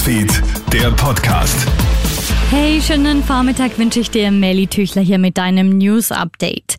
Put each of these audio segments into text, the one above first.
Newsfeed, der Podcast. Hey, schönen Vormittag wünsche ich dir, Melly Tüchler hier mit deinem News Update.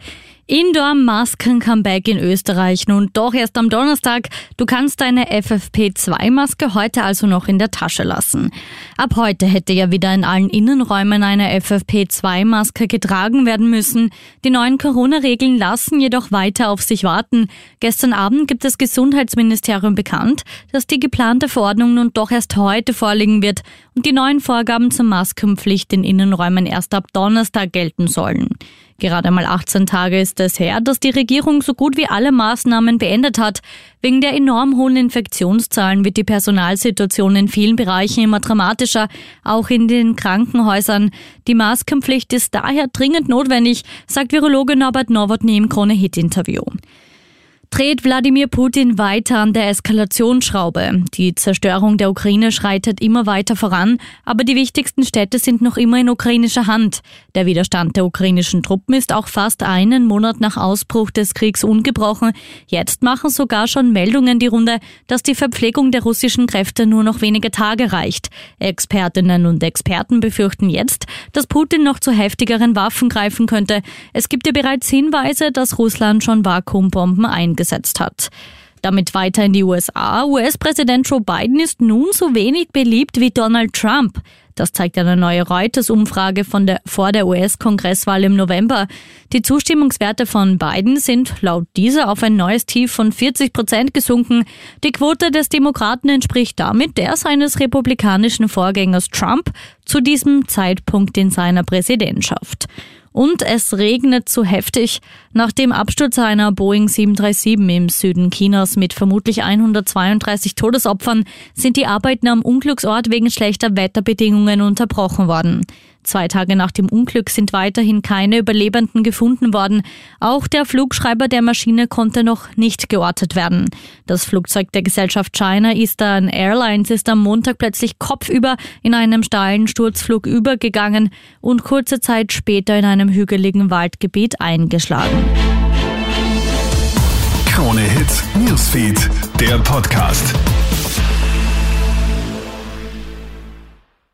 Indoor-Masken-Comeback in Österreich nun doch erst am Donnerstag. Du kannst deine FFP2-Maske heute also noch in der Tasche lassen. Ab heute hätte ja wieder in allen Innenräumen eine FFP2-Maske getragen werden müssen. Die neuen Corona-Regeln lassen jedoch weiter auf sich warten. Gestern Abend gibt das Gesundheitsministerium bekannt, dass die geplante Verordnung nun doch erst heute vorliegen wird und die neuen Vorgaben zur Maskenpflicht in Innenräumen erst ab Donnerstag gelten sollen. Gerade mal 18 Tage ist es her, dass die Regierung so gut wie alle Maßnahmen beendet hat. Wegen der enorm hohen Infektionszahlen wird die Personalsituation in vielen Bereichen immer dramatischer, auch in den Krankenhäusern. Die Maskenpflicht ist daher dringend notwendig, sagt Virologe Norbert Nowotny im Krone-Hit-Interview dreht Wladimir Putin weiter an der Eskalationsschraube. Die Zerstörung der Ukraine schreitet immer weiter voran, aber die wichtigsten Städte sind noch immer in ukrainischer Hand. Der Widerstand der ukrainischen Truppen ist auch fast einen Monat nach Ausbruch des Kriegs ungebrochen. Jetzt machen sogar schon Meldungen die Runde, dass die Verpflegung der russischen Kräfte nur noch wenige Tage reicht. Expertinnen und Experten befürchten jetzt, dass Putin noch zu heftigeren Waffen greifen könnte. Es gibt ja bereits Hinweise, dass Russland schon Vakuumbomben eingesetzt gesetzt hat. Damit weiter in die USA. US-Präsident Joe Biden ist nun so wenig beliebt wie Donald Trump. Das zeigt eine neue Reuters-Umfrage von der, vor der US-Kongresswahl im November. Die Zustimmungswerte von Biden sind laut dieser auf ein neues Tief von 40 Prozent gesunken. Die Quote des Demokraten entspricht damit der seines republikanischen Vorgängers Trump zu diesem Zeitpunkt in seiner Präsidentschaft. Und es regnet zu heftig. Nach dem Absturz einer Boeing 737 im Süden Chinas mit vermutlich 132 Todesopfern sind die Arbeiten am Unglücksort wegen schlechter Wetterbedingungen unterbrochen worden. Zwei Tage nach dem Unglück sind weiterhin keine Überlebenden gefunden worden. Auch der Flugschreiber der Maschine konnte noch nicht geortet werden. Das Flugzeug der Gesellschaft China Eastern Airlines ist am Montag plötzlich kopfüber in einem steilen Sturzflug übergegangen und kurze Zeit später in einem hügeligen Waldgebiet eingeschlagen. Krone Hits, Newsfeed, der Podcast.